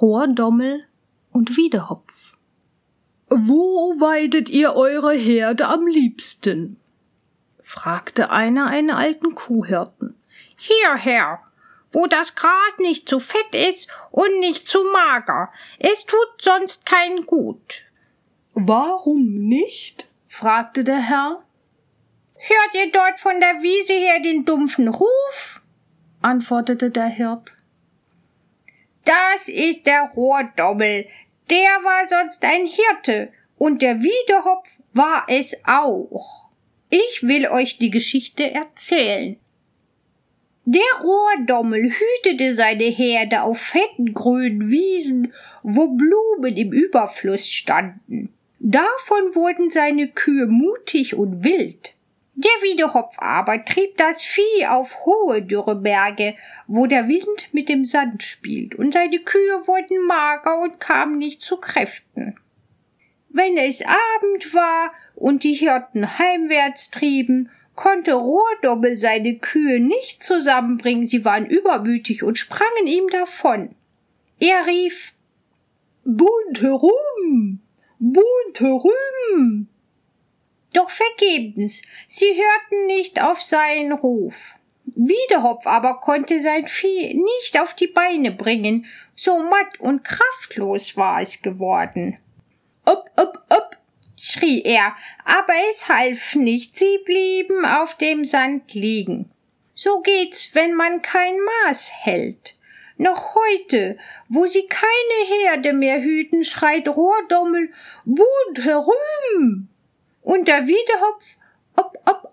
Rohrdommel und Wiedehopf. Wo weidet ihr eure Herde am liebsten? fragte einer einen alten Kuhhirten. Hierher, wo das Gras nicht zu fett ist und nicht zu mager. Es tut sonst kein Gut. Warum nicht? fragte der Herr. Hört ihr dort von der Wiese her den dumpfen Ruf? antwortete der Hirt. Das ist der Rohrdommel, der war sonst ein Hirte, und der Wiedehopf war es auch. Ich will euch die Geschichte erzählen. Der Rohrdommel hütete seine Herde auf fetten grünen Wiesen, wo Blumen im Überfluss standen. Davon wurden seine Kühe mutig und wild. Der Wiedehopf aber trieb das Vieh auf hohe Dürreberge, wo der Wind mit dem Sand spielt, und seine Kühe wurden mager und kamen nicht zu Kräften. Wenn es Abend war und die Hirten heimwärts trieben, konnte Rohrdobbel seine Kühe nicht zusammenbringen, sie waren übermütig und sprangen ihm davon. Er rief Bunt herum, bunt herum, doch vergebens, sie hörten nicht auf seinen Ruf. Wiedehopf aber konnte sein Vieh nicht auf die Beine bringen, so matt und kraftlos war es geworden. Upp, upp, upp, schrie er, aber es half nicht, sie blieben auf dem Sand liegen. So geht's, wenn man kein Maß hält. Noch heute, wo sie keine Herde mehr hüten, schreit Rohrdommel, Bunt herum! Und der Wiedehopf, ob, ob,